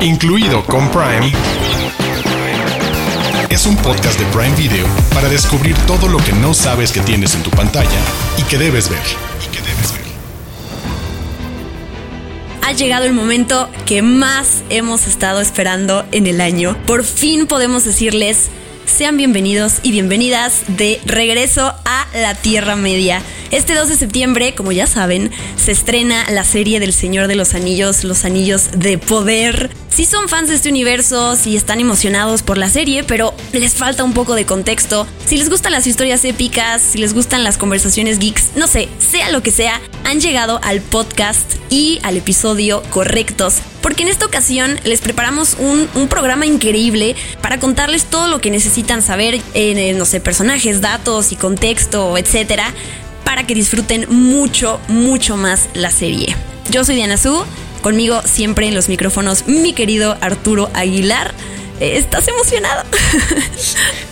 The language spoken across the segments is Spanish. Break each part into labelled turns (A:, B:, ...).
A: incluido con Prime, es un podcast de Prime Video para descubrir todo lo que no sabes que tienes en tu pantalla y que debes ver.
B: Ha llegado el momento que más hemos estado esperando en el año. Por fin podemos decirles sean bienvenidos y bienvenidas de regreso a la Tierra Media. Este 2 de septiembre, como ya saben, se estrena la serie del Señor de los Anillos, Los Anillos de Poder. Si son fans de este universo, si están emocionados por la serie, pero les falta un poco de contexto, si les gustan las historias épicas, si les gustan las conversaciones geeks, no sé, sea lo que sea, han llegado al podcast y al episodio correctos porque en esta ocasión les preparamos un, programa increíble para contarles todo lo que necesitan saber, eh, no sé, personajes, datos y contexto, etcétera, para que disfruten mucho, mucho más la serie. Yo soy Diana Su, conmigo siempre en los micrófonos mi querido Arturo Aguilar. ¿Estás emocionado?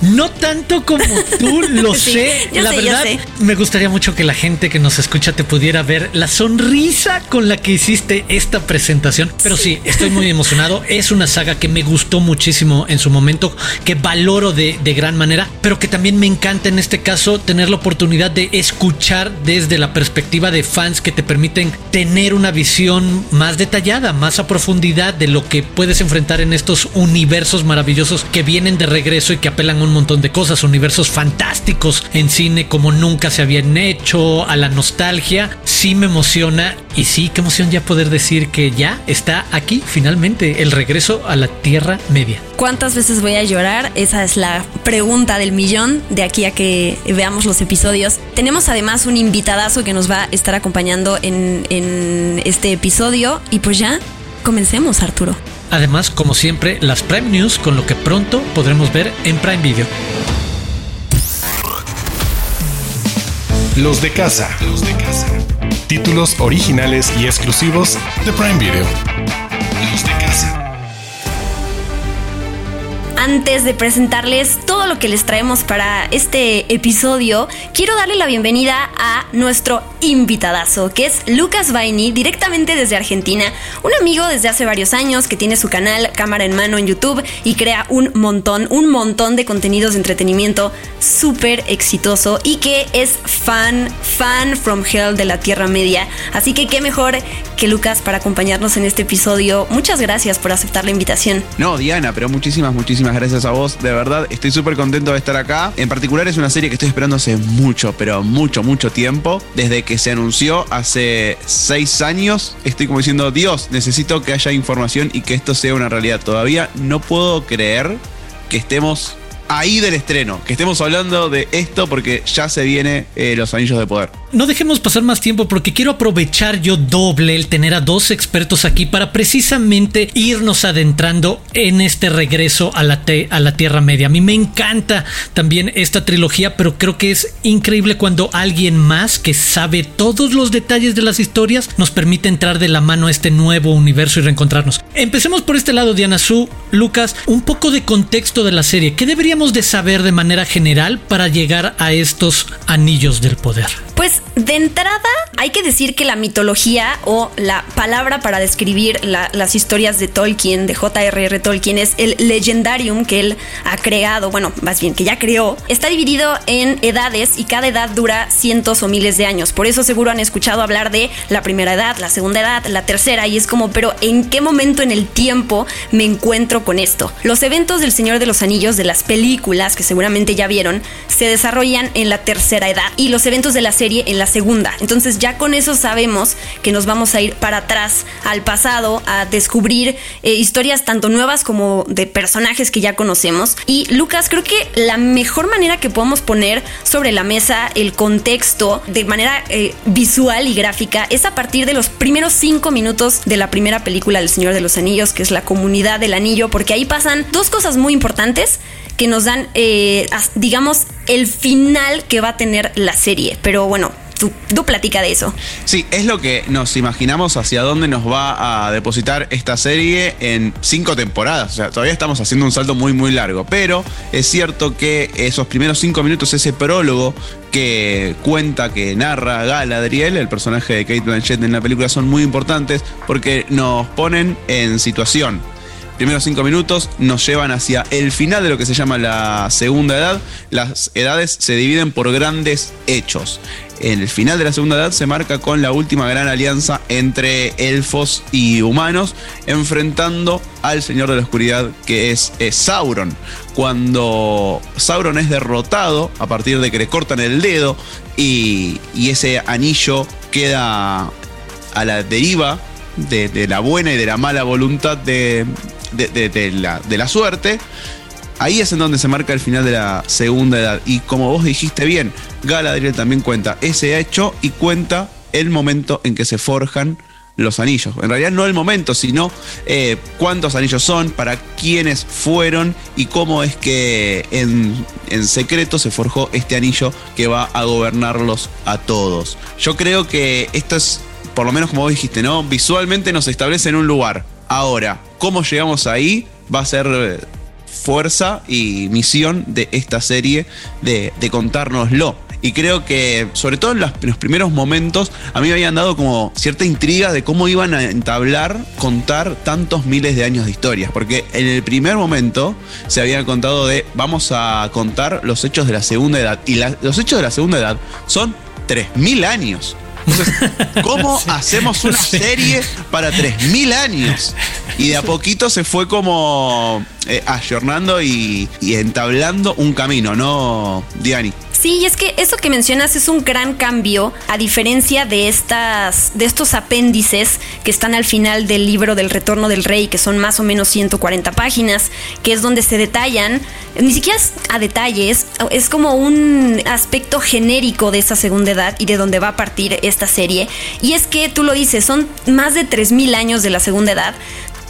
C: No tanto como tú, lo sé. la verdad, me gustaría mucho que la gente que nos escucha te pudiera ver la sonrisa con la que hiciste esta presentación. Pero sí, estoy muy emocionado. Es una saga que me gustó muchísimo en su momento, que valoro de, de gran manera, pero que también me encanta en este caso tener la oportunidad de escuchar desde la perspectiva de fans que te permiten tener una visión más detallada, más a profundidad de lo que puedes enfrentar en estos universos maravillosos que vienen de regreso y que apelan a un montón de cosas, universos fantásticos en cine como nunca se habían hecho, a la nostalgia, sí me emociona y sí, qué emoción ya poder decir que ya está aquí finalmente el regreso a la Tierra Media.
B: ¿Cuántas veces voy a llorar? Esa es la pregunta del millón de aquí a que veamos los episodios. Tenemos además un invitadazo que nos va a estar acompañando en, en este episodio y pues ya comencemos Arturo.
C: Además, como siempre, las Prime News con lo que pronto podremos ver en Prime Video.
A: Los de casa. Los de casa. Títulos originales y exclusivos de Prime Video. Los de
B: antes de presentarles todo lo que les traemos para este episodio, quiero darle la bienvenida a nuestro invitadazo, que es Lucas Vaini, directamente desde Argentina, un amigo desde hace varios años que tiene su canal Cámara en Mano en YouTube y crea un montón, un montón de contenidos de entretenimiento súper exitoso y que es fan, fan from hell de la Tierra Media. Así que qué mejor que Lucas para acompañarnos en este episodio. Muchas gracias por aceptar la invitación.
D: No, Diana, pero muchísimas, muchísimas gracias a vos. De verdad, estoy súper contento de estar acá. En particular es una serie que estoy esperando hace mucho, pero mucho, mucho tiempo. Desde que se anunció hace seis años, estoy como diciendo, Dios, necesito que haya información y que esto sea una realidad. Todavía no puedo creer que estemos ahí del estreno, que estemos hablando de esto porque ya se viene eh, Los Anillos de Poder.
C: No dejemos pasar más tiempo porque quiero aprovechar yo doble el tener a dos expertos aquí para precisamente irnos adentrando en este regreso a la, a la Tierra Media. A mí me encanta también esta trilogía, pero creo que es increíble cuando alguien más que sabe todos los detalles de las historias nos permite entrar de la mano a este nuevo universo y reencontrarnos. Empecemos por este lado, Diana Su, Lucas, un poco de contexto de la serie. ¿Qué debería de saber de manera general para llegar a estos anillos del poder?
B: Pues de entrada hay que decir que la mitología o la palabra para describir las historias de Tolkien, de J.R.R. Tolkien, es el legendarium que él ha creado, bueno, más bien que ya creó, está dividido en edades y cada edad dura cientos o miles de años. Por eso seguro han escuchado hablar de la primera edad, la segunda edad, la tercera y es como, pero ¿en qué momento en el tiempo me encuentro con esto? Los eventos del Señor de los Anillos de las películas que seguramente ya vieron se desarrollan en la tercera edad y los eventos de la serie en la segunda. Entonces ya con eso sabemos que nos vamos a ir para atrás al pasado a descubrir eh, historias tanto nuevas como de personajes que ya conocemos. Y Lucas, creo que la mejor manera que podemos poner sobre la mesa el contexto de manera eh, visual y gráfica es a partir de los primeros cinco minutos de la primera película del Señor de los Anillos, que es la comunidad del anillo, porque ahí pasan dos cosas muy importantes que nos dan, eh, digamos, el final que va a tener la serie. Pero bueno, Tú, tú, platica de eso.
D: Sí, es lo que nos imaginamos hacia dónde nos va a depositar esta serie en cinco temporadas. O sea, todavía estamos haciendo un salto muy, muy largo. Pero es cierto que esos primeros cinco minutos, ese prólogo que cuenta, que narra Galadriel, el personaje de Kate Blanchett en la película, son muy importantes porque nos ponen en situación primeros cinco minutos nos llevan hacia el final de lo que se llama la segunda edad. Las edades se dividen por grandes hechos. En el final de la segunda edad se marca con la última gran alianza entre elfos y humanos, enfrentando al Señor de la Oscuridad que es, Sauron. Cuando Sauron es derrotado a partir de que le cortan el dedo y, ese anillo queda a la deriva de, la buena y de la mala voluntad de, la, de la suerte, Ahí es en donde se marca el final de la segunda edad. Y como vos dijiste bien, Galadriel también cuenta ese hecho y cuenta el momento en que se forjan los anillos. En realidad no el momento, sino eh, cuántos anillos son, para quiénes fueron y cómo es que en, en, secreto se forjó este anillo que va a gobernarlos a todos. Yo creo que esto es, por lo menos como vos dijiste, ¿no? Visualmente nos establece en un lugar. Ahora, ¿cómo llegamos ahí? Va a ser eh, fuerza y misión de esta serie de, contárnoslo. Y creo que, sobre todo en los, primeros momentos, a mí me habían dado como cierta intriga de cómo iban a entablar, contar tantos miles de años de historias. Porque en el primer momento se habían contado de, vamos a contar los hechos de la segunda edad. Y los hechos de la segunda edad son 3.000 años. Entonces, ¿cómo hacemos una serie para 3.000 años? Y de a poquito se fue como eh, ayornando y, y entablando un camino, ¿no, Diani?
B: Sí, y es que eso que mencionas es un gran cambio, a diferencia de estas, de estos apéndices que están al final del libro del Retorno del Rey, que son más o menos 140 páginas, que es donde se detallan, ni siquiera a detalles, es como un aspecto genérico de esa segunda edad y de donde va a partir esta serie. Y es que tú lo dices, son más de 3.000 años de la segunda edad,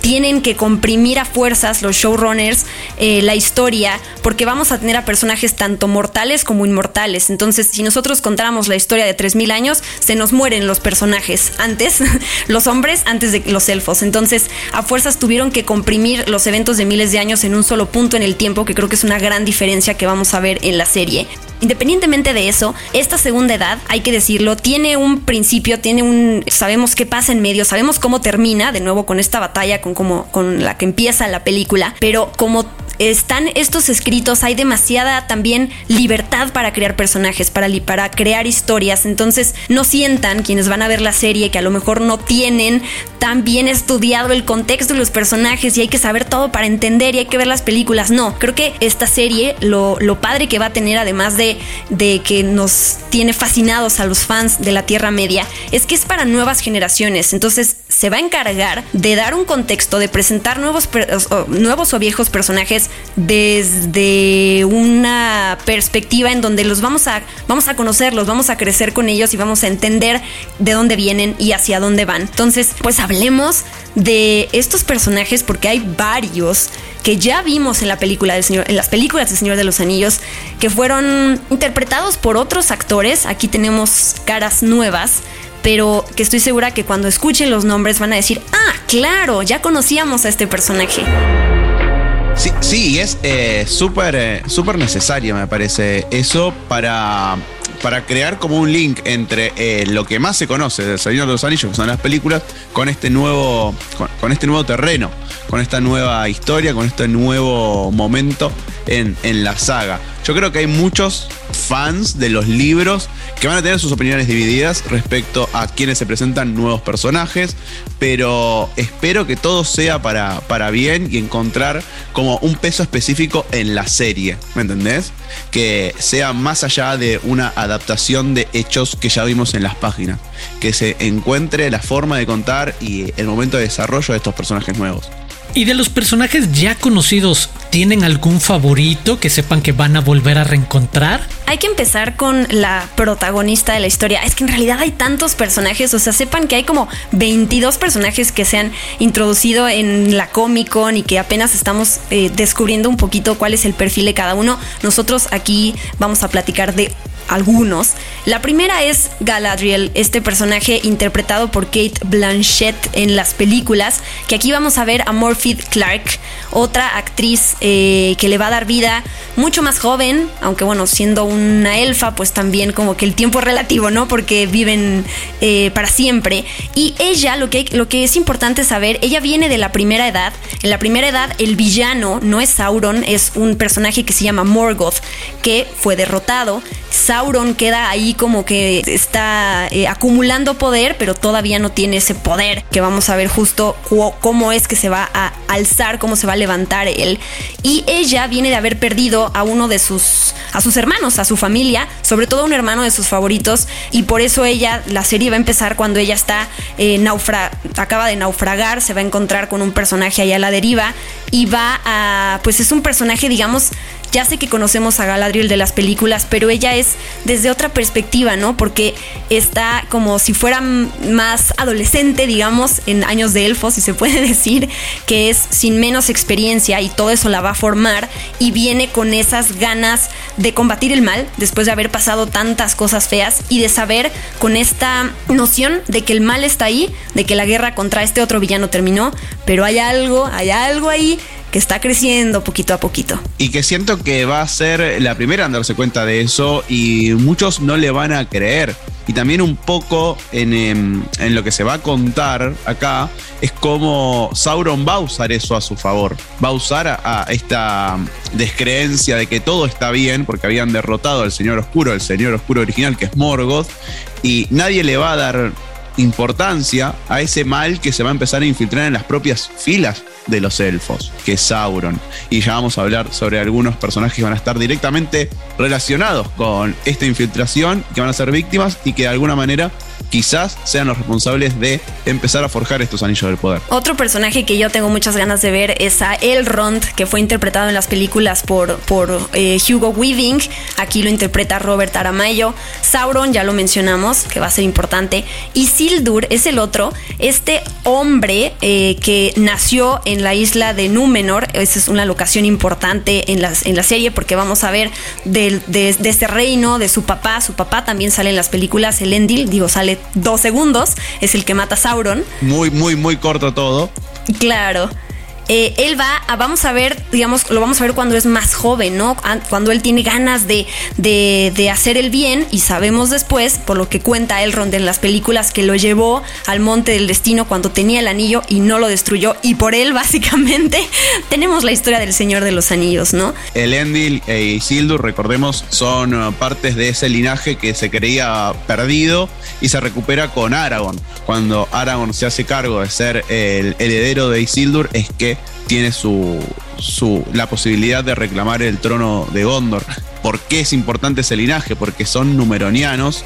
B: tienen que comprimir a fuerzas los showrunners eh, la historia porque vamos a tener a personajes tanto mortales como inmortales. Entonces, si nosotros contáramos la historia de 3.000 años, se nos mueren los personajes antes, los hombres antes de los elfos. Entonces, a fuerzas tuvieron que comprimir los eventos de miles de años en un solo punto en el tiempo, que creo que es una gran diferencia que vamos a ver en la serie. Independientemente de eso, esta segunda edad, hay que decirlo, tiene un principio, tiene un... Sabemos qué pasa en medio, sabemos cómo termina, de nuevo con esta batalla, con, como, con la que empieza la película, pero como están estos escritos, hay demasiada también libertad para crear personajes, para, para crear historias. Entonces, no sientan quienes van a ver la serie que a lo mejor no tienen tan bien estudiado el contexto de los personajes y hay que saber todo para entender y hay que ver las películas. No, creo que esta serie, lo, lo padre que va a tener, además de, de que nos tiene fascinados a los fans de la Tierra Media, es que es para nuevas generaciones. Entonces, se va a encargar de dar un contexto, de presentar nuevos, nuevos o viejos personajes desde una perspectiva en donde los vamos a, vamos a conocerlos, vamos a crecer con ellos y vamos a entender de dónde vienen y hacia dónde van. Entonces, pues hablemos de estos personajes porque hay varios que ya vimos en la película del Señor, en las películas del Señor de los Anillos, que fueron interpretados por otros actores. Aquí tenemos caras nuevas pero que estoy segura que cuando escuchen los nombres van a decir, ah, claro, ya conocíamos a este personaje.
D: Sí, sí, es eh, súper eh, necesario, me parece, eso para, para crear como un link entre eh, lo que más se conoce del Señor de los Anillos, que son las películas, con este nuevo, con, este nuevo terreno, con esta nueva historia, con este nuevo momento en, en la saga. Yo creo que hay muchos fans de los libros que van a tener sus opiniones divididas respecto a quienes se presentan nuevos personajes, pero espero que todo sea para, para bien y encontrar como un peso específico en la serie, ¿me entendés? Que sea más allá de una adaptación de hechos que ya vimos en las páginas, que se encuentre la forma de contar y el momento de desarrollo de estos personajes nuevos.
C: Y de los personajes ya conocidos, ¿tienen algún favorito que sepan que van a volver a reencontrar?
B: Hay que empezar con la protagonista de la historia. Es que en realidad hay tantos personajes, o sea, sepan que hay como 22 personajes que se han introducido en la Comic Con y que apenas estamos eh, descubriendo un poquito cuál es el perfil de cada uno. Nosotros aquí vamos a platicar de algunos. La primera es Galadriel, este personaje interpretado por Kate Blanchett en las películas, que aquí vamos a ver a Morphy Clark, otra actriz eh, que le va a dar vida mucho más joven, aunque bueno, siendo una elfa, pues también como que el tiempo es relativo, ¿no? Porque viven eh, para siempre. Y ella, lo que, lo que es importante saber, ella viene de la primera edad. En la primera edad, el villano no es Sauron, es un personaje que se llama Morgoth, que fue derrotado. Sauron queda ahí como que está eh, acumulando poder, pero todavía no tiene ese poder que vamos a ver justo cómo es que se va a alzar, cómo se va a levantar él. Y ella viene de haber perdido a uno de sus, a sus hermanos, a su familia, sobre todo a un hermano de sus favoritos, y por eso ella, la serie va a empezar cuando ella está eh, acaba de naufragar, se va a encontrar con un personaje allá a la deriva y va a, pues es un personaje, digamos, ya sé que conocemos a Galadriel de las películas, pero ella es desde otra perspectiva, ¿no? Porque está como si fuera más adolescente, digamos, en años de elfos, si se puede decir, que es sin menos experiencia y todo eso la va a formar y viene con esas ganas de combatir el mal después de haber pasado tantas cosas feas y de saber con esta noción de que el mal está ahí, de que la guerra contra este otro villano terminó, pero hay algo, hay algo ahí que está creciendo poquito a poquito.
D: Y que siento que va a ser la primera en darse cuenta de eso y muchos no le van a creer. Y también un poco en, em, lo que se va a contar acá es cómo Sauron va a usar eso a su favor. Va a usar a, esta descreencia de que todo está bien porque habían derrotado al Señor Oscuro, el Señor Oscuro original que es Morgoth, y nadie le va a dar importancia a ese mal que se va a empezar a infiltrar en las propias filas de los elfos, que es Sauron. Y ya vamos a hablar sobre algunos personajes que van a estar directamente relacionados con esta infiltración, que van a ser víctimas y que de alguna manera quizás sean los responsables de empezar a forjar estos anillos del poder.
B: Otro personaje que yo tengo muchas ganas de ver es a Elrond, que fue interpretado en las películas por, por eh, Hugo Weaving. Aquí lo interpreta Robert Aramayo. Sauron, ya lo mencionamos, que va a ser importante. Y Sildur es el otro, este hombre eh, que nació en la isla de Númenor. Esa es una locación importante en, las, en la serie porque vamos a ver de, de, de este reino, de su papá. Su papá también sale en las películas, el Endil, digo, sale dos segundos, es el que mata a Sauron.
D: Muy, muy, muy corto todo.
B: Claro. Eh, él va a, vamos a ver, digamos, lo vamos a ver cuando es más joven, ¿no? Cuando él tiene ganas de, de, hacer el bien y sabemos después, por lo que cuenta Elrond en las películas, que lo llevó al monte del destino cuando tenía el anillo y no lo destruyó y por él básicamente tenemos la historia del Señor de los Anillos, ¿no?
D: El Endil e Isildur, recordemos, son uh, partes de ese linaje que se creía perdido y se recupera con Aragorn. Cuando Aragorn se hace cargo de ser el heredero de Isildur es que tiene su, la posibilidad de reclamar el trono de Gondor. ¿Por qué es importante ese linaje? Porque son numeronianos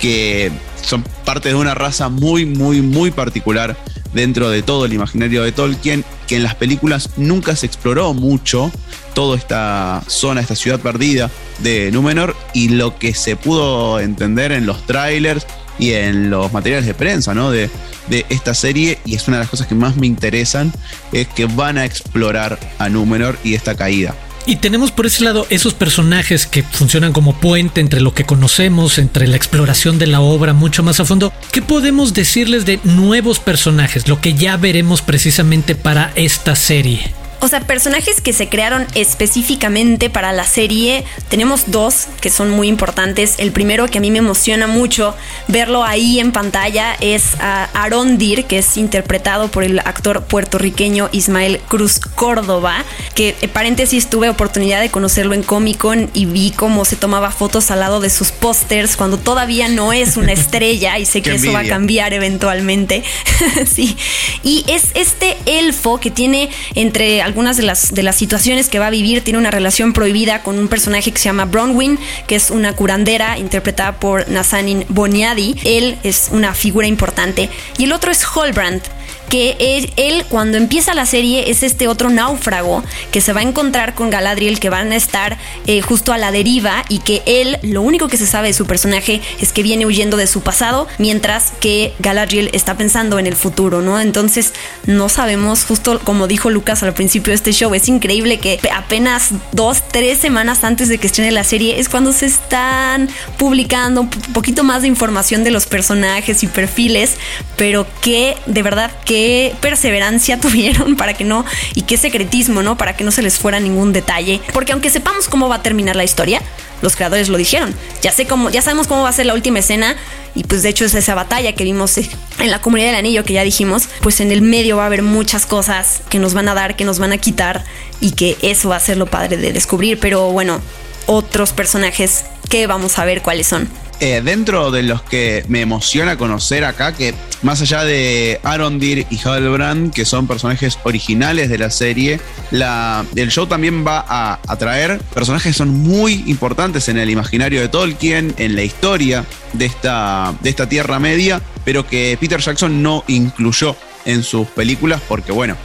D: que son parte de una raza muy, muy, muy particular dentro de todo el imaginario de Tolkien, que en las películas nunca se exploró mucho toda esta zona, esta ciudad perdida de Númenor, y lo que se pudo entender en los trailers y en los materiales de prensa, ¿no? De, de esta serie, y es una de las cosas que más me interesan, es que van a explorar a Númenor y esta caída.
C: Y tenemos por ese lado esos personajes que funcionan como puente entre lo que conocemos, entre la exploración de la obra mucho más a fondo. ¿Qué podemos decirles de nuevos personajes? Lo que ya veremos precisamente para esta serie.
B: O sea, personajes que se crearon específicamente para la serie, tenemos dos que son muy importantes. El primero que a mí me emociona mucho verlo ahí en pantalla es a Arondir, que es interpretado por el actor puertorriqueño Ismael Cruz Córdoba, que en paréntesis tuve oportunidad de conocerlo en Comic Con y vi cómo se tomaba fotos al lado de sus pósters cuando todavía no es una estrella y sé que eso va a cambiar eventualmente. sí. Y es este elfo que tiene entre algunas de las, de las situaciones que va a vivir, tiene una relación prohibida con un personaje que se llama Bronwyn, que es una curandera interpretada por Nazanin Boniadi. Él es una figura importante. Y el otro es Holbrand, que él, cuando empieza la serie es este otro náufrago que se va a encontrar con Galadriel que van a estar eh, justo a la deriva y que él lo único que se sabe de su personaje es que viene huyendo de su pasado mientras que Galadriel está pensando en el futuro, ¿no? Entonces no sabemos, justo como dijo Lucas al principio de este show, es increíble que apenas dos, tres semanas antes de que estrene la serie es cuando se están publicando un poquito más de información de los personajes y perfiles, pero que de verdad que qué perseverancia tuvieron para que no, y qué secretismo, ¿no? Para que no se les fuera ningún detalle. Porque aunque sepamos cómo va a terminar la historia, los creadores lo dijeron. Ya sé cómo, ya sabemos cómo va a ser la última escena. Y pues de hecho es esa batalla que vimos en la comunidad del anillo que ya dijimos. Pues en el medio va a haber muchas cosas que nos van a dar, que nos van a quitar. Y que eso va a ser lo padre de descubrir. Pero bueno, otros personajes que vamos a ver cuáles son.
D: Eh, dentro de los que me emociona conocer acá, que más allá de Arondir y Halbrand, que son personajes originales de la serie, el show también va a atraer personajes que son muy importantes en el imaginario de Tolkien, en la historia de esta, de esta Tierra Media, pero que Peter Jackson no incluyó en sus películas porque, bueno,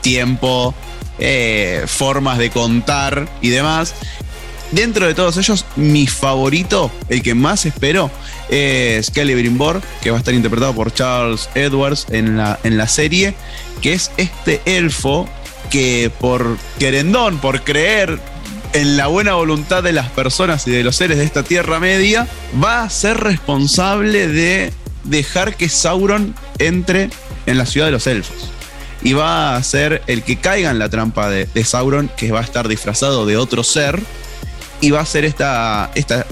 D: tiempo, eh, formas de contar y demás. Dentro de todos ellos, mi favorito, el que más espero, es Celebrimbor, que va a estar interpretado por Charles Edwards en la, en la serie, que es este elfo que por querendón, por creer en la buena voluntad de las personas y de los seres de esta Tierra Media, va a ser responsable de dejar que Sauron entre en la ciudad de los elfos. Y va a ser el que caiga en la trampa de Sauron, que va a estar disfrazado de otro ser y va a ser esta, esta,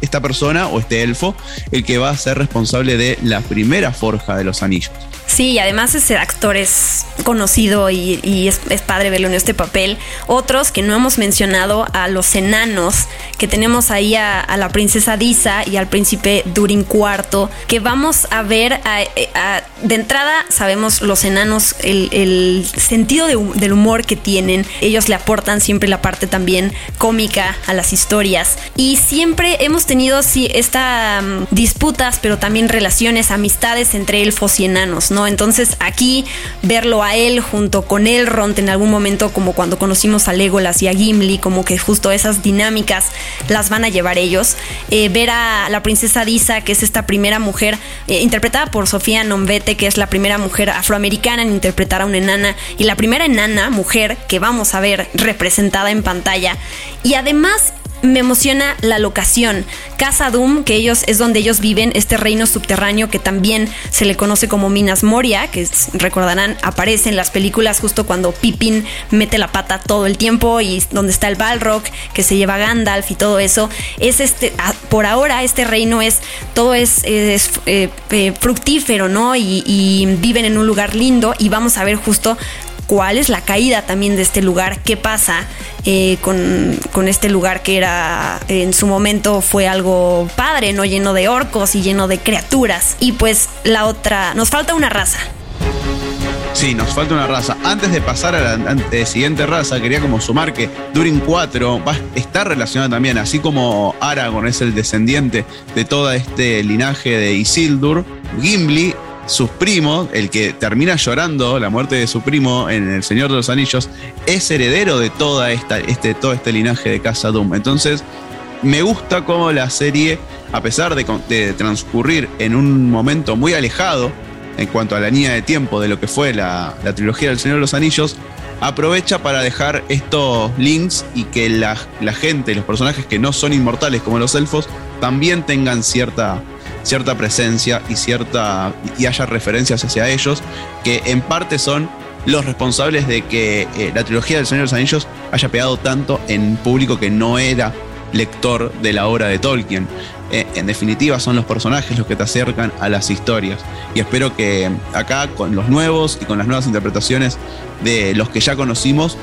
D: esta persona o este elfo el que va a ser responsable de la primera forja de los anillos.
B: Sí, además ese actor es conocido y, es, padre verlo en este papel. Otros que no hemos mencionado, a los enanos, que tenemos ahí a, la princesa Disa y al príncipe Durin IV, que vamos a ver, de entrada sabemos los enanos, el, sentido del humor que tienen. Ellos le aportan siempre la parte también cómica a las historias. Y siempre hemos tenido sí, estas mm, disputas, pero también relaciones, amistades entre elfos y enanos, ¿no? Entonces aquí verlo a él junto con Elrond en algún momento, como cuando conocimos a Legolas y a Gimli, como que justo esas dinámicas las van a llevar ellos. Eh, ver a la princesa Disa, que es esta primera mujer, eh, interpretada por Sofía Nombete, que es la primera mujer afroamericana en interpretar a una enana, y la primera enana mujer que vamos a ver representada en pantalla. Y además me emociona la locación. Casa Doom, que ellos es donde ellos viven, este reino subterráneo que también se le conoce como Minas Moria, que recordarán aparece en las películas justo cuando Pippin mete la pata todo el tiempo y donde está el Balrog que se lleva Gandalf y todo eso. Es este, por ahora este reino es todo es, eh, eh, fructífero, ¿no? Y, y viven en un lugar lindo y vamos a ver justo cuál es la caída también de este lugar, qué pasa eh, con, este lugar que era en su momento fue algo padre, no lleno de orcos y lleno de criaturas. Y pues la otra, nos falta una raza.
D: Sí, nos falta una raza. Antes de pasar a la siguiente raza, quería como sumar que Durin 4 va, está relacionada también, así como Aragorn es el descendiente de todo este linaje de Isildur, Gimli sus primos, el que termina llorando la muerte de su primo en El Señor de los Anillos, es heredero de toda esta, este, todo este linaje de Casa Doom. Entonces, me gusta cómo la serie, a pesar de, transcurrir en un momento muy alejado en cuanto a la línea de tiempo de lo que fue la, trilogía del Señor de los Anillos, aprovecha para dejar estos links y que la, la gente, los personajes que no son inmortales como los elfos, también tengan cierta cierta presencia y cierta y haya referencias hacia ellos que en parte son los responsables de que eh, la trilogía del Señor de los Anillos haya pegado tanto en público que no era lector de la obra de Tolkien. Eh, en definitiva, son los personajes los que te acercan a las historias. Y espero que acá, con los nuevos y con las nuevas interpretaciones de los que ya conocimos,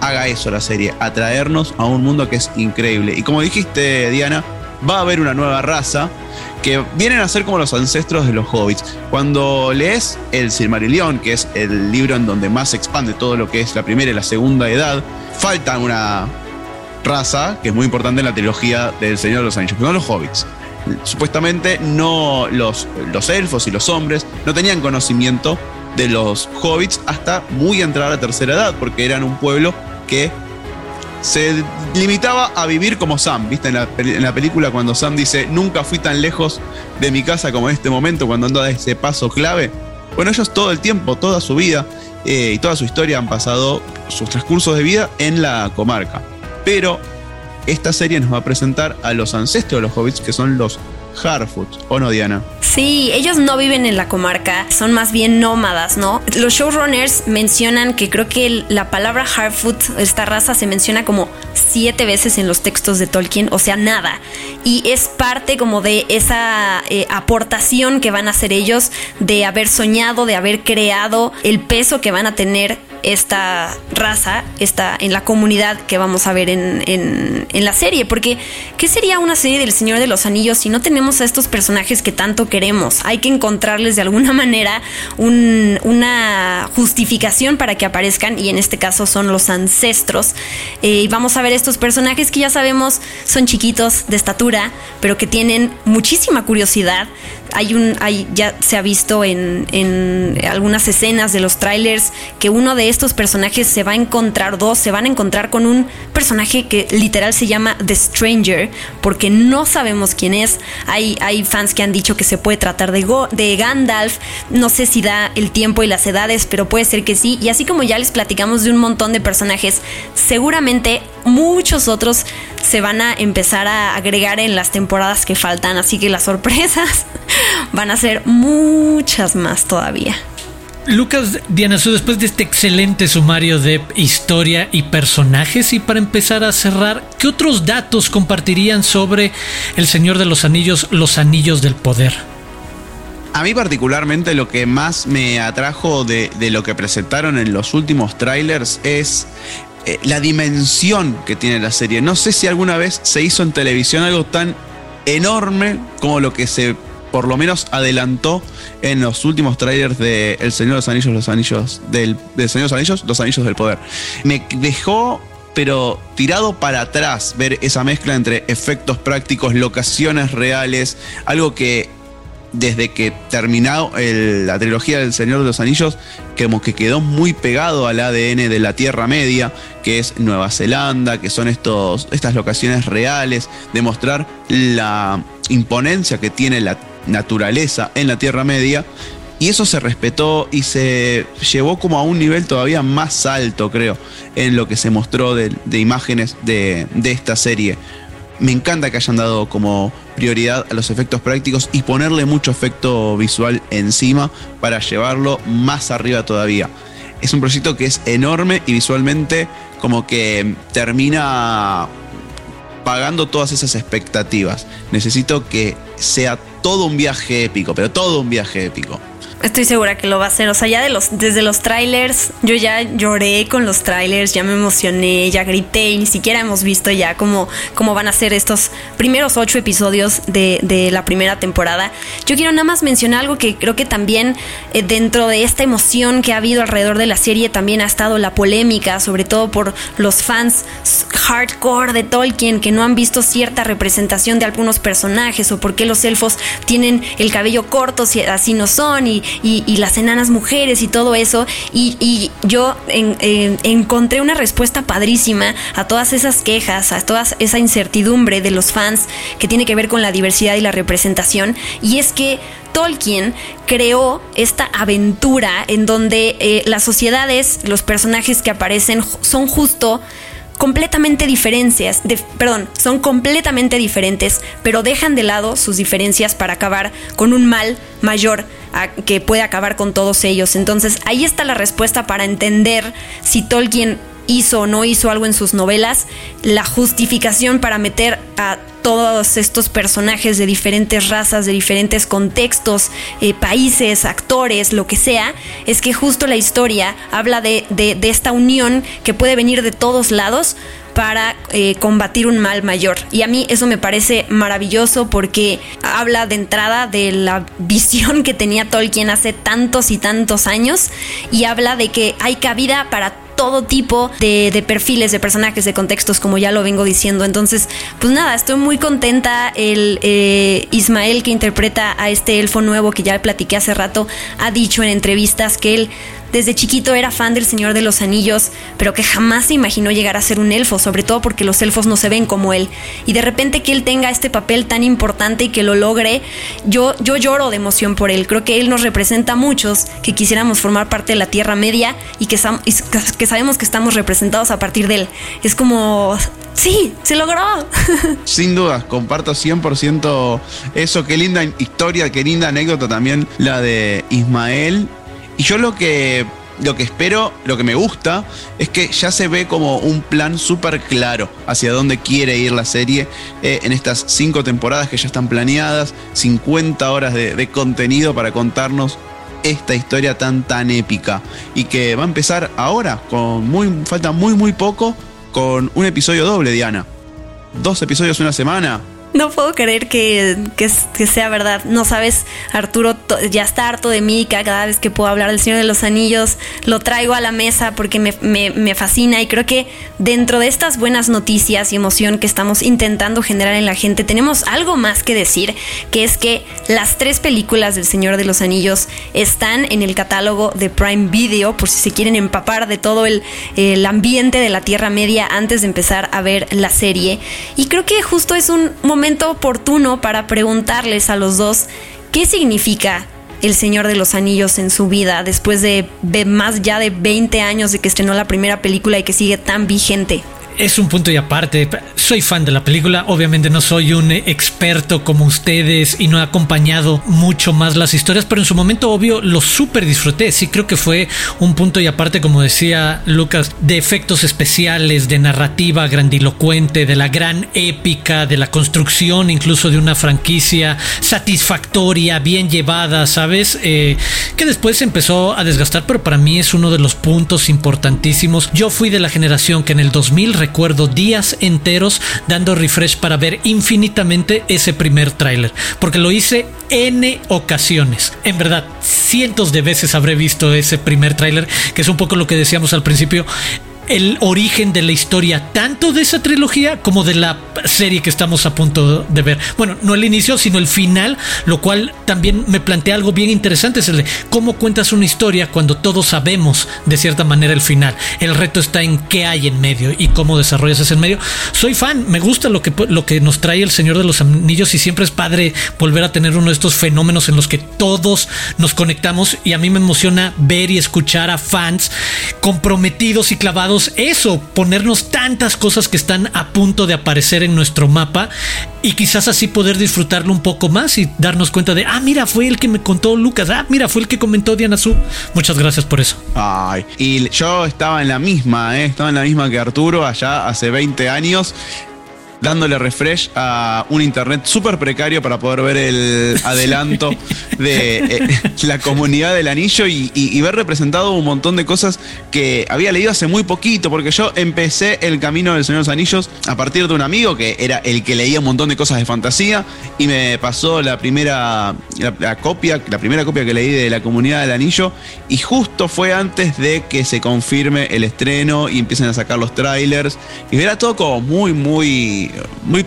D: haga eso la serie, atraernos a un mundo que es increíble. Y como dijiste, Diana, va a haber una nueva raza que vienen a ser como los ancestros de los hobbits. Cuando lees el Silmarillion, que es el libro en donde más se expande todo lo que es la primera y la segunda edad, falta una raza que es muy importante en la trilogía del Señor de los Anillos, que son los hobbits. Supuestamente no los, los elfos y los hombres no tenían conocimiento de los hobbits hasta muy entrada la tercera edad, porque eran un pueblo que se limitaba a vivir como Sam, ¿viste? En la, película cuando Sam dice, nunca fui tan lejos de mi casa como en este momento, cuando anda ese paso clave. Bueno, ellos todo el tiempo, toda su vida eh, y toda su historia han pasado sus transcursos de vida en la comarca. Pero esta serie nos va a presentar a los ancestros de los hobbits, que son los Harfoot, ¿o no, Diana?
B: Sí, ellos no viven en la comarca, son más bien nómadas, ¿no? Los showrunners mencionan que creo que la palabra Harfoot, esta raza, se menciona como siete veces en los textos de Tolkien, o sea, nada. Y es parte como de esa eh, aportación que van a hacer ellos, de haber soñado, de haber creado el peso que van a tener esta raza está en la comunidad que vamos a ver en, en, la serie. Porque, ¿qué sería una serie del Señor de los Anillos si no tenemos a estos personajes que tanto queremos? Hay que encontrarles de alguna manera una justificación para que aparezcan, y en este caso son los ancestros. Eh, y vamos a ver estos personajes que ya sabemos son chiquitos de estatura, pero que tienen muchísima curiosidad hay un, hay, ya se ha visto en, en algunas escenas de los trailers que uno de estos personajes se va a encontrar, dos se van a encontrar con un personaje que literal se llama The Stranger, porque no sabemos quién es. Hay, hay fans que han dicho que se puede tratar de, de Gandalf, no sé si da el tiempo y las edades, pero puede ser que sí. Y así como ya les platicamos de un montón de personajes, seguramente muchos otros se van a empezar a agregar en las temporadas que faltan, así que las sorpresas van a ser muchas más todavía.
C: Lucas Dianasu, después de este excelente sumario de historia y personajes, y para empezar a cerrar, ¿qué otros datos compartirían sobre El Señor de los Anillos, los Anillos del Poder?
D: A mí particularmente lo que más me atrajo de, lo que presentaron en los últimos trailers es eh, la dimensión que tiene la serie. No sé si alguna vez se hizo en televisión algo tan enorme como lo que se por lo menos adelantó en los últimos trailers de El Señor de los Anillos, los Anillos del, Señor de los Anillos, los Anillos del Poder. Me dejó pero tirado para atrás ver esa mezcla entre efectos prácticos, locaciones reales, algo que desde que terminó la trilogía del Señor de los Anillos, como que quedó muy pegado al ADN de la Tierra Media, que es Nueva Zelanda, que son estos, estas locaciones reales, demostrar la imponencia que tiene la naturaleza en la Tierra Media. Y eso se respetó y se llevó como a un nivel todavía más alto, creo, en lo que se mostró de, imágenes de, de esta serie. Me encanta que hayan dado como prioridad a los efectos prácticos y ponerle mucho efecto visual encima para llevarlo más arriba todavía. Es un proyecto que es enorme y visualmente como que termina pagando todas esas expectativas. Necesito que sea todo un viaje épico, pero todo un viaje épico.
B: Estoy segura que lo va a hacer. O sea, ya de los, desde los trailers, yo ya lloré con los trailers, ya me emocioné, ya grité y ni siquiera hemos visto ya cómo, cómo van a ser estos primeros ocho episodios de, de la primera temporada. Yo quiero nada más mencionar algo que creo que también eh, dentro de esta emoción que ha habido alrededor de la serie también ha estado la polémica, sobre todo por los fans hardcore de Tolkien que no han visto cierta representación de algunos personajes o por qué los elfos tienen el cabello corto si así no son y, y, las enanas mujeres y todo eso. Y, yo encontré una respuesta padrísima a todas esas quejas, a toda esa incertidumbre de los fans que tiene que ver con la diversidad y la representación. Y es que Tolkien creó esta aventura en donde eh, las sociedades, los personajes que aparecen son justo completamente diferencias, perdón, son completamente diferentes, pero dejan de lado sus diferencias para acabar con un mal mayor que puede acabar con todos ellos. Entonces ahí está la respuesta para entender si Tolkien hizo o no hizo algo en sus novelas, la justificación para meter a todos estos personajes de diferentes razas, de diferentes contextos, eh, países, actores, lo que sea, es que justo la historia habla de, esta unión que puede venir de todos lados para eh, combatir un mal mayor. Y a mí eso me parece maravilloso porque habla de entrada de la visión que tenía Tolkien hace tantos y tantos años y habla de que hay cabida para todo tipo de, perfiles, de personajes, de contextos, como ya lo vengo diciendo. Entonces, pues nada, estoy muy contenta. El eh, Ismael que interpreta a este elfo nuevo que ya platiqué hace rato ha dicho en entrevistas que él desde chiquito era fan del Señor de los Anillos, pero que jamás se imaginó llegar a ser un elfo, sobre todo porque los elfos no se ven como él. Y de repente que él tenga este papel tan importante y que lo logre, yo, yo lloro de emoción por él. Creo que él nos representa a muchos que quisiéramos formar parte de la Tierra Media y que, que sabemos que estamos representados a partir de él. Es como Sí, se logró.
D: Sin duda, comparto 100% eso. Qué linda historia, qué linda anécdota también la de Ismael. Y yo lo que, lo que espero, lo que me gusta, es que ya se ve como un plan súper claro hacia dónde quiere ir la serie eh, en estas cinco temporadas que ya están planeadas, 50 horas de, de contenido para contarnos esta historia tan tan épica y que va a empezar ahora con muy falta muy muy poco con un episodio doble, Diana. Dos episodios una semana.
B: No puedo creer que, sea verdad. No sabes, Arturo ya está harto de mí. Cada vez que puedo hablar del Señor de los Anillos, lo traigo a la mesa porque me, fascina. Y creo que dentro de estas buenas noticias y emoción que estamos intentando generar en la gente, tenemos algo más que decir, que es que las tres películas del Señor de los Anillos están en el catálogo de Prime Video, por si se quieren empapar de todo el, el ambiente de la Tierra Media antes de empezar a ver la serie. Y creo que justo es un momento oportuno para preguntarles a los dos qué significa el Señor de los Anillos en su vida después de, de más ya de 20 años de que estrenó la primera película y que sigue tan vigente
C: es un punto y aparte. Soy fan de la película, obviamente no soy un experto como ustedes y no he acompañado mucho más las historias, pero en su momento obvio lo súper disfruté. Sí creo que fue un punto y aparte, como decía Lucas, de efectos especiales, de narrativa grandilocuente, de la gran épica, de la construcción incluso de una franquicia satisfactoria, bien llevada, ¿sabes? Eh, que después empezó a desgastar, pero para mí es uno de los puntos importantísimos. Yo fui de la generación que en el 2000 recuerdo días enteros dando refresh para ver infinitamente ese primer tráiler, porque lo hice N ocasiones. En verdad, cientos de veces habré visto ese primer tráiler, que es un poco lo que decíamos al principio el origen de la historia, tanto de esa trilogía como de la serie que estamos a punto de ver. Bueno, no el inicio, sino el final, lo cual también me plantea algo bien interesante, es el de cómo cuentas una historia cuando todos sabemos de cierta manera el final. El reto está en qué hay en medio y cómo desarrollas ese en medio. Soy fan, me gusta lo que, lo que nos trae el Señor de los Anillos y siempre es padre volver a tener uno de estos fenómenos en los que todos nos conectamos y a mí me emociona ver y escuchar a fans comprometidos y clavados eso, ponernos tantas cosas que están a punto de aparecer en nuestro mapa y quizás así poder disfrutarlo un poco más y darnos cuenta de, ah, mira, fue el que me contó Lucas, ah, mira, fue el que comentó Diana Su. Muchas gracias por eso.
D: Ay, y yo estaba en la misma, ¿eh? estaba en la misma que Arturo allá hace 20 años dándole refresh a un internet súper precario para poder ver el adelanto de eh, la comunidad del anillo y, ver representado un montón de cosas que había leído hace muy poquito, porque yo empecé el camino del Señor de los Anillos a partir de un amigo que era el que leía un montón de cosas de fantasía y me pasó la primera la, copia, la primera copia que leí de la comunidad del anillo y justo fue antes de que se confirme el estreno y empiecen a sacar los trailers. Y era todo como muy muy muy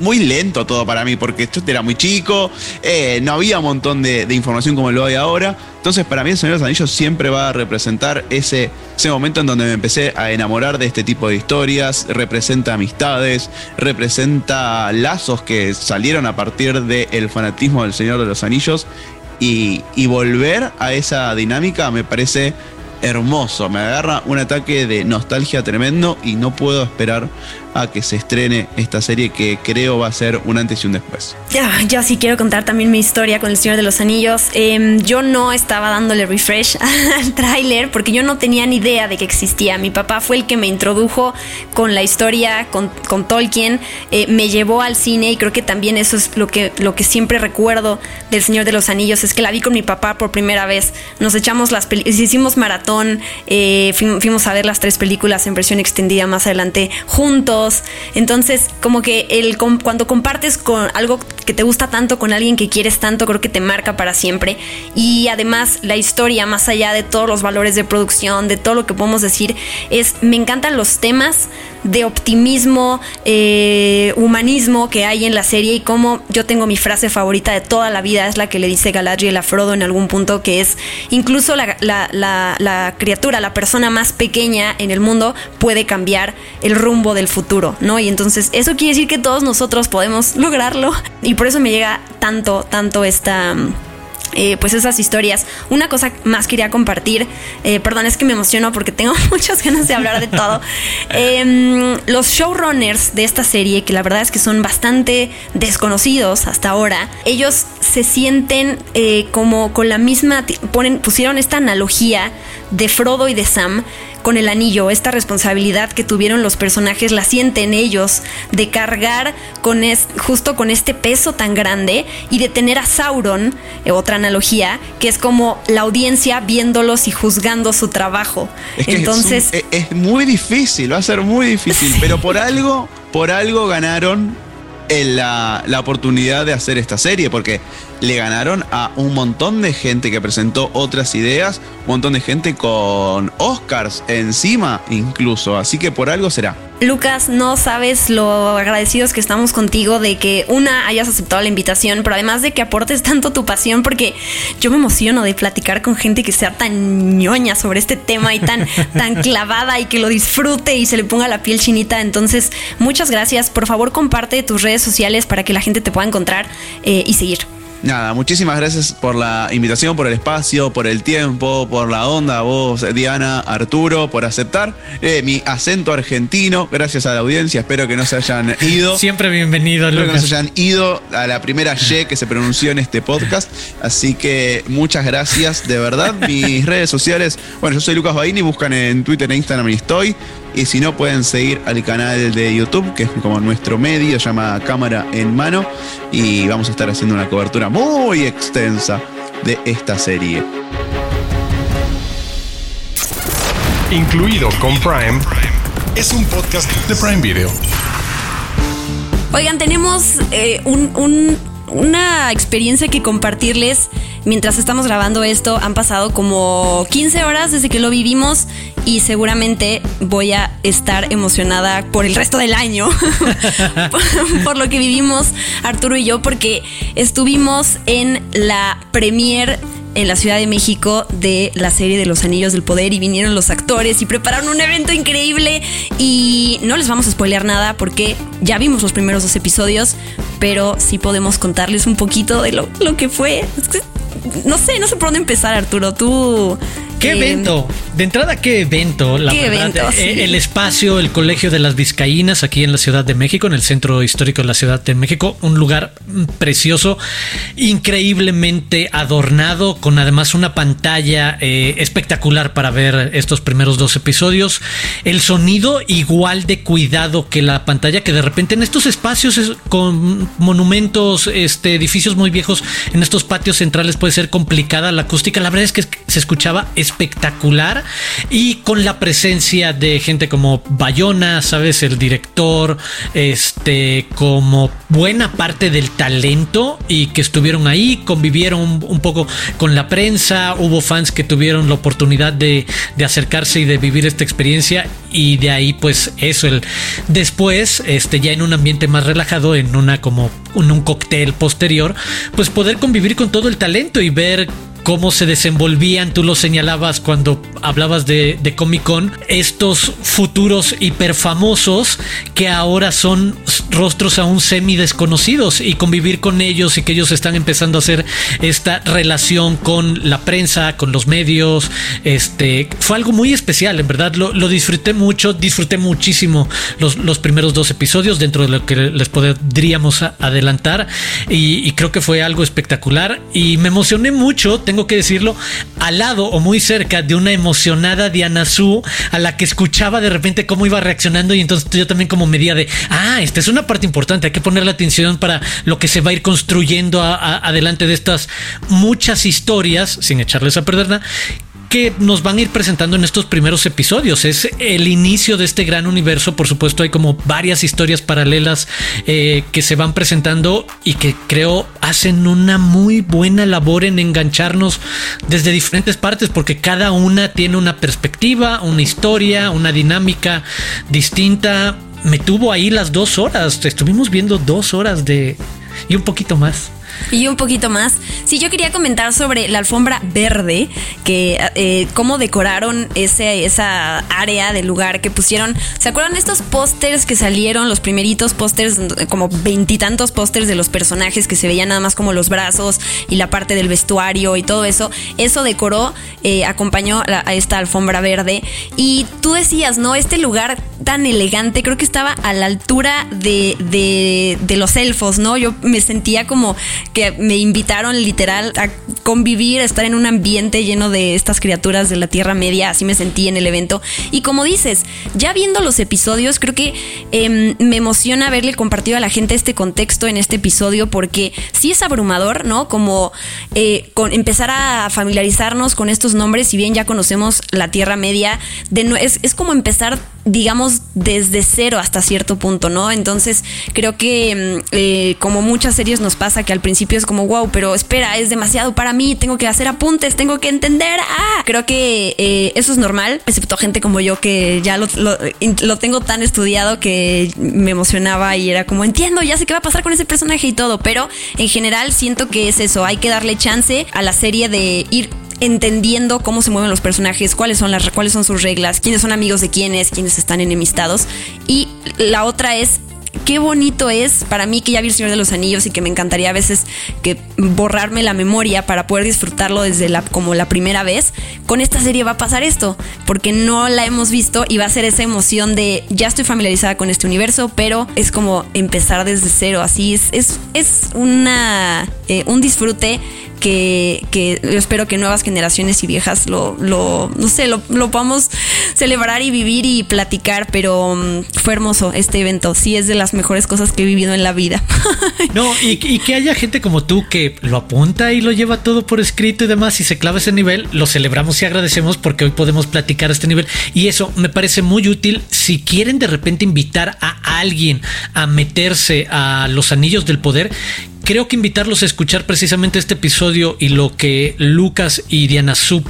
D: muy lento todo para mí, porque esto era muy chico, eh, no había un montón de, información como lo hay ahora. Entonces, para mí, El Señor de los Anillos siempre va a representar ese, ese momento en donde me empecé a enamorar de este tipo de historias. Representa amistades, representa lazos que salieron a partir del fanatismo del Señor de los Anillos. Y volver a esa dinámica me parece hermoso. Me agarra un ataque de nostalgia tremendo y no puedo esperar a que se estrene esta serie que creo va a ser un antes y un después.
B: Ya, yo sí quiero contar también mi historia con El Señor de los Anillos. Em, yo no estaba dándole refresh al tráiler porque yo no tenía ni idea de que existía. Mi papá fue el que me introdujo con la historia, con, Tolkien, eh, me llevó al cine y creo que también eso es lo que, lo que siempre recuerdo del Señor de los Anillos, es que la vi con mi papá por primera vez. Nos echamos las películas, hicimos maratón, eh, fuimos a ver las tres películas en versión extendida más adelante juntos Entonces, como que el, cuando compartes con algo que te gusta tanto, con alguien que quieres tanto, creo que te marca para siempre. Y además, la historia, más allá de todos los valores de producción, de todo lo que podemos decir, es, me encantan los temas de optimismo, eh, humanismo que hay en la serie y como yo tengo mi frase favorita de toda la vida, es la que le dice Galadriel a Frodo en algún punto, que es, incluso la, la, criatura, la persona más pequeña en el mundo puede cambiar el rumbo del futuro, ¿no? Y entonces eso quiere decir que todos nosotros podemos lograrlo y por eso me llega tanto, tanto esta eh, pues esas historias. Una cosa más quería compartir, eh, perdón, es que me emociono porque tengo muchas ganas de hablar de todo. Em, los showrunners de esta serie, que la verdad es que son bastante desconocidos hasta ahora, ellos se sienten eh, como con la misma, ponen, pusieron esta analogía de Frodo y de Sam con el anillo, esta responsabilidad que tuvieron los personajes la sienten ellos de cargar con justo con este peso tan grande y de tener a Sauron, eh, otra analogía, que es como la audiencia viéndolos y juzgando su trabajo. Entonces
D: es, muy difícil, va a ser muy difícil, pero por algo, por algo ganaron la, la, oportunidad de hacer esta serie, porque le ganaron a un montón de gente que presentó otras ideas, un montón de gente con Oscars encima incluso, así que por algo será.
B: Lucas, no sabes lo agradecidos que estamos contigo de que una hayas aceptado la invitación, pero además de que aportes tanto tu pasión, porque yo me emociono de platicar con gente que sea tan ñoña sobre este tema y tan, tan clavada y que lo disfrute y se le ponga la piel chinita. Entonces, muchas gracias. Por favor, comparte tus redes sociales para que la gente te pueda encontrar eh, y seguir.
D: Nada, muchísimas gracias por la invitación, por el espacio, por el tiempo, por la onda, vos, Diana, Arturo, por aceptar eh, mi acento argentino. Gracias a la audiencia, espero que no se hayan ido.
C: Siempre bienvenido,
D: Espero que no se hayan ido a la primera Y que se pronunció en este podcast. Así que muchas gracias, de verdad. Mis redes sociales, bueno, yo soy Lucas Baini, buscan en Twitter e Instagram y estoy. Y si no, pueden seguir al canal de YouTube, que es como nuestro medio, llama Cámara en Mano. Y vamos a estar haciendo una cobertura muy extensa de esta serie.
A: Incluido con Prime, es un podcast de Prime Video.
B: Oigan, tenemos eh, una experiencia que compartirles mientras estamos grabando esto. Han pasado como 15 horas desde que lo vivimos y seguramente voy a estar emocionada por el resto del año, por, lo que vivimos Arturo y yo, porque estuvimos en la premier en la Ciudad de México de la serie de los Anillos del Poder y vinieron los actores y prepararon un evento increíble y no les vamos a spoilear nada porque ya vimos los primeros dos episodios, pero sí podemos contarles un poquito de lo, lo que fue. No sé, no sé por dónde empezar Arturo, tú
C: ¿Qué evento? De entrada, ¿qué evento? La ¿Qué evento? Eh, el espacio, el Colegio de las Vizcaínas, aquí en la Ciudad de México, en el centro histórico de la Ciudad de México. Un lugar precioso, increíblemente adornado, con además una pantalla eh, espectacular para ver estos primeros dos episodios. El sonido igual de cuidado que la pantalla, que de repente en estos espacios con monumentos, este, edificios muy viejos, en estos patios centrales puede ser complicada la acústica. La verdad es que se escuchaba espectacular y con la presencia de gente como Bayona, sabes, el director, este, como buena parte del talento y que estuvieron ahí, convivieron un, poco con la prensa, hubo fans que tuvieron la oportunidad de, de, acercarse y de vivir esta experiencia y de ahí pues eso, el después, este, ya en un ambiente más relajado, en una como en un cóctel posterior, pues poder convivir con todo el talento y ver cómo se desenvolvían, tú lo señalabas cuando hablabas de, Comic Con, estos futuros hiperfamosos que ahora son rostros aún semi desconocidos y convivir con ellos y que ellos están empezando a hacer esta relación con la prensa, con los medios, este, fue algo muy especial, en verdad lo, disfruté mucho, disfruté muchísimo los, los, primeros dos episodios dentro de lo que les podríamos adelantar y creo que fue algo espectacular y me emocioné mucho tengo que decirlo, al lado o muy cerca de una emocionada Diana Su, a la que escuchaba de repente cómo iba reaccionando y entonces yo también como medía de, ah, esta es una parte importante, hay que ponerle atención para lo que se va a ir construyendo adelante de estas muchas historias, sin echarles a perder nada que nos van a ir presentando en estos primeros episodios. Es el inicio de este gran universo. Por supuesto, hay como varias historias paralelas eh, que se van presentando y que creo hacen una muy buena labor en engancharnos desde diferentes partes, porque cada una tiene una perspectiva, una historia, una dinámica distinta. Me tuvo ahí las dos horas. Estuvimos viendo dos horas de. y un poquito más
B: y un poquito más. Sí, yo quería comentar sobre la alfombra verde, que eh, cómo decoraron ese, esa área del lugar que pusieron. ¿Se acuerdan estos pósters que salieron, los primeritos pósters, como veintitantos pósters de los personajes que se veían nada más como los brazos y la parte del vestuario y todo eso? Eso decoró, eh, acompañó a, esta alfombra verde. Y tú decías, ¿no? Este lugar tan elegante, creo que estaba a la altura de, de, de los elfos, ¿no? Yo me sentía como que me invitaron literal a convivir, a estar en un ambiente lleno de estas criaturas de la Tierra Media, así me sentí en el evento. Y como dices, ya viendo los episodios, creo que em, me emociona haberle compartido a la gente este contexto en este episodio porque sí es abrumador, ¿no? Como eh, con empezar a familiarizarnos con estos nombres, si bien ya conocemos la Tierra Media, de es, es como empezar digamos, desde cero hasta cierto punto, ¿no? Entonces, creo que mm, eh, como muchas series nos pasa que al principio es como, wow, pero espera, es demasiado para mí, tengo que hacer apuntes, tengo que entender, ah, creo que eh, eso es normal, excepto gente como yo que ya lo, lo, tengo tan estudiado que me emocionaba y era como, entiendo, ya sé qué va a pasar con ese personaje y todo, pero en general siento que es eso, hay que darle chance a la serie de ir entendiendo cómo se mueven los personajes, cuáles son las cuáles son sus reglas, quiénes son amigos de quiénes, quiénes están enemistados. Y la otra es qué bonito es para mí que ya vi el Señor de los Anillos y que me encantaría a veces que borrarme la memoria para poder disfrutarlo desde la como la primera vez. Con esta serie va a pasar esto, porque no la hemos visto y va a ser esa emoción de ya estoy familiarizada con este universo, pero es como empezar desde cero. Así es, es, es una eh, un disfrute que, yo espero que nuevas generaciones y viejas lo, no sé, lo, lo podamos celebrar y vivir y platicar, pero um, fue hermoso este evento. Sí, es de las mejores cosas que he vivido en la vida.
C: no, y, que haya gente como tú que lo apunta y lo lleva todo por escrito y demás y se clava ese nivel, lo celebramos y agradecemos porque hoy podemos platicar a este nivel. Y eso me parece muy útil si quieren de repente invitar a alguien a meterse a los anillos del poder creo que invitarlos a escuchar precisamente este episodio y lo que Lucas y Diana Sub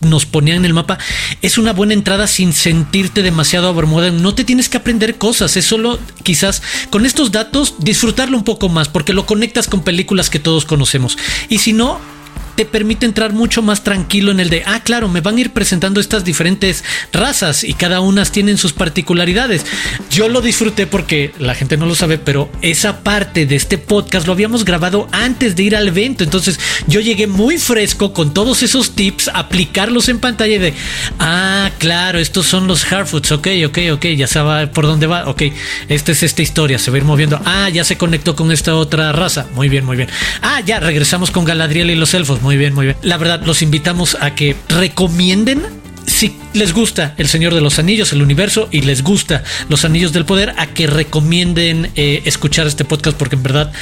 C: nos ponían en el mapa, es una buena entrada sin sentirte demasiado abrumada. No te tienes que aprender cosas, es solo quizás con estos datos disfrutarlo un poco más, porque lo conectas con películas que todos conocemos. Y si no, te permite entrar mucho más tranquilo en el de, ah, claro, me van a ir presentando estas diferentes razas y cada una tienen sus particularidades. Yo lo disfruté porque la gente no lo sabe, pero esa parte de este podcast lo habíamos grabado antes de ir al evento. Entonces yo llegué muy fresco con todos esos tips, aplicarlos en pantalla de, ah, claro, estos son los Hardfoods, ok, ok, ok, ya sabe por dónde va, ok, esta es esta historia, se va a ir moviendo, ah, ya se conectó con esta otra raza, muy bien, muy bien, ah, ya regresamos con Galadriel y los elfos, muy bien, muy bien. La verdad, los invitamos a que recomienden si les gusta El Señor de los Anillos, el universo, y les gusta Los Anillos del Poder, a que recomienden eh, escuchar este podcast, porque en verdad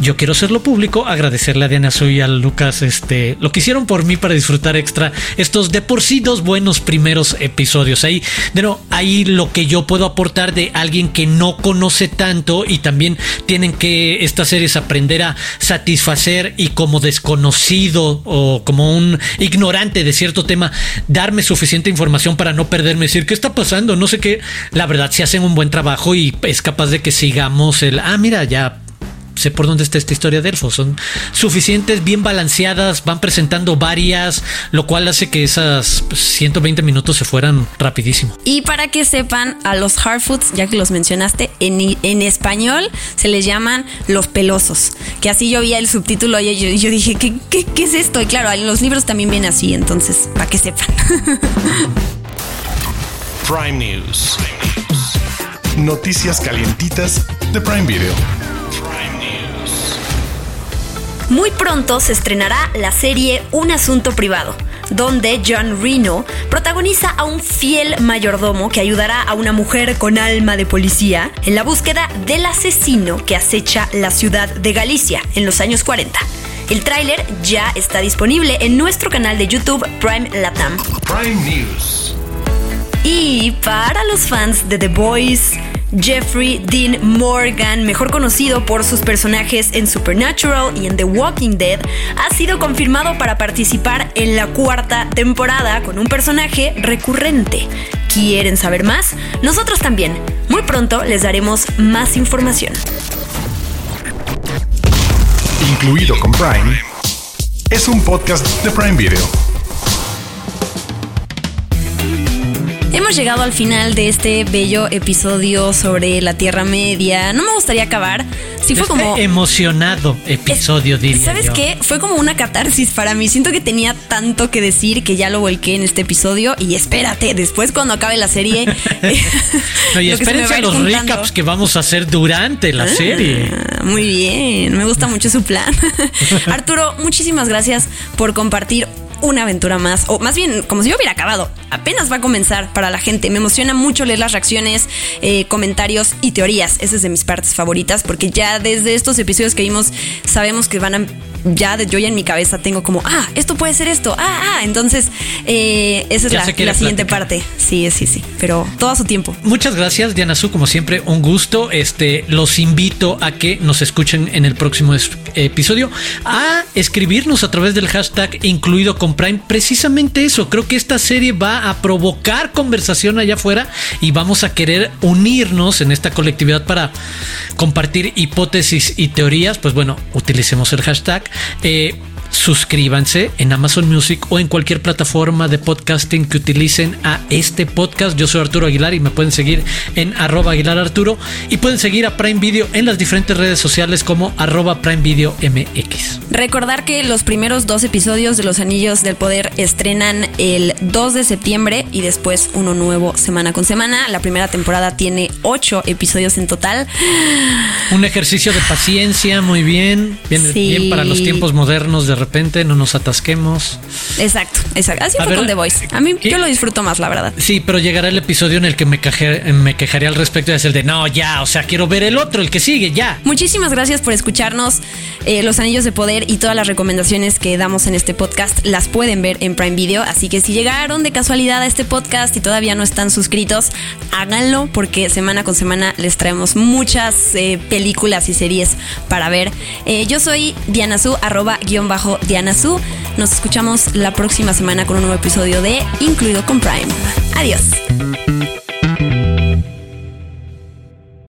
C: yo quiero hacerlo público, agradecerle a Diana Soy y a Lucas este, lo que hicieron por mí para disfrutar extra estos de por sí dos buenos primeros episodios. Ahí, de no, ahí lo que yo puedo aportar de alguien que no conoce tanto y también tienen que estas series aprender a satisfacer y como desconocido o como un ignorante de cierto tema, darme suficiente información para no perderme, decir, ¿qué está pasando? No sé qué. La verdad, si hacen un buen trabajo y es capaz de que sigamos el, ah, mira, ya sé por dónde está esta historia de elfos. Son suficientes, bien balanceadas, van presentando varias, lo cual hace que esas 120 minutos se fueran rapidísimo.
B: Y para que sepan, a los hard foods, ya que los mencionaste, en, en español se les llaman los pelosos. Que así yo vi el subtítulo y yo, yo dije, ¿qué, ¿qué, qué, es esto? Y claro, en los libros también viene así, entonces, para que sepan.
A: Prime News. Noticias calientitas de Prime Video.
B: Muy pronto se estrenará la serie Un Asunto Privado, donde John Reno protagoniza a un fiel mayordomo que ayudará a una mujer con alma de policía en la búsqueda del asesino que acecha la ciudad de Galicia en los años 40. El tráiler ya está disponible en nuestro canal de YouTube Prime Latam.
A: Prime News.
B: Y para los fans de The Boys, Jeffrey Dean Morgan, mejor conocido por sus personajes en Supernatural y en The Walking Dead, ha sido confirmado para participar en la cuarta temporada con un personaje recurrente. ¿Quieren saber más? Nosotros también. Muy pronto les daremos más información.
A: Incluido con Prime, es un podcast de Prime Video.
B: Hemos llegado al final de este bello episodio sobre la Tierra Media. No me gustaría acabar. Sí fue
C: Este
B: como
C: emocionado episodio, diría
B: ¿Sabes
C: yo.
B: qué? Fue como una catarsis para mí. Siento que tenía tanto que decir que ya lo volqué en este episodio. Y espérate, después cuando acabe la serie.
C: No, y espérense a los
B: juntando.
C: recaps que vamos a hacer durante la serie.
B: Ah, Muy bien, me gusta mucho su plan. Arturo, muchísimas gracias por compartir una aventura más, o más bien como si yo hubiera acabado. Apenas va a comenzar para la gente. Me emociona mucho leer las reacciones, eh, comentarios y teorías. Esa es de mis partes favoritas porque ya desde estos episodios que vimos sabemos que van a... Ya de- yo ya en mi cabeza tengo como, ah, esto puede ser esto, ah, ah. Entonces, eh, esa es la, siguiente parte. Sí, sí, sí, pero todo a su tiempo.
C: Muchas gracias, Diana Su, como siempre, un gusto. Este, los invito a que nos escuchen en el próximo episodio, a escribirnos a través del hashtag incluido Prime. Precisamente eso, creo que esta serie va a provocar conversación allá afuera y vamos a querer unirnos en esta colectividad para compartir hipótesis y teorías. Pues bueno, utilicemos el hashtag. Eh, suscríbanse en Amazon Music o en cualquier plataforma de podcasting que utilicen a este podcast. Yo soy Arturo Aguilar y me pueden seguir en arroba Aguilar Arturo y pueden seguir a Prime Video en las diferentes redes sociales como arroba Prime Video MX.
B: Recordar que los primeros dos episodios de Los Anillos del Poder estrenan el 2 de septiembre y después uno nuevo semana con semana. La primera temporada tiene ocho episodios en total.
C: Un ejercicio de paciencia, muy bien. Bien,
B: Sí.
C: bien para los tiempos modernos, de repente no nos atasquemos.
B: Exacto, exacto. Así
C: A
B: fue
C: ver,
B: con The Voice. A mí
C: ¿qué?
B: yo lo disfruto más, la verdad.
C: Sí, pero llegará el episodio en el que me, caje- me quejaré al respecto y decir de no, ya, o sea, quiero ver el otro, el que sigue, ya.
B: Muchísimas gracias por escucharnos. Eh, los Anillos de Poder y todas las recomendaciones que damos en este podcast las pueden ver en Prime Video. Así que si llegaron de casualidad a este podcast y todavía no están suscritos, háganlo porque semana con semana les traemos muchas eh, películas y series para ver. Eh, yo soy Diana Su, arroba guion Diana Su. Nos escuchamos la próxima semana con un nuevo episodio de Incluido con Prime. Adiós.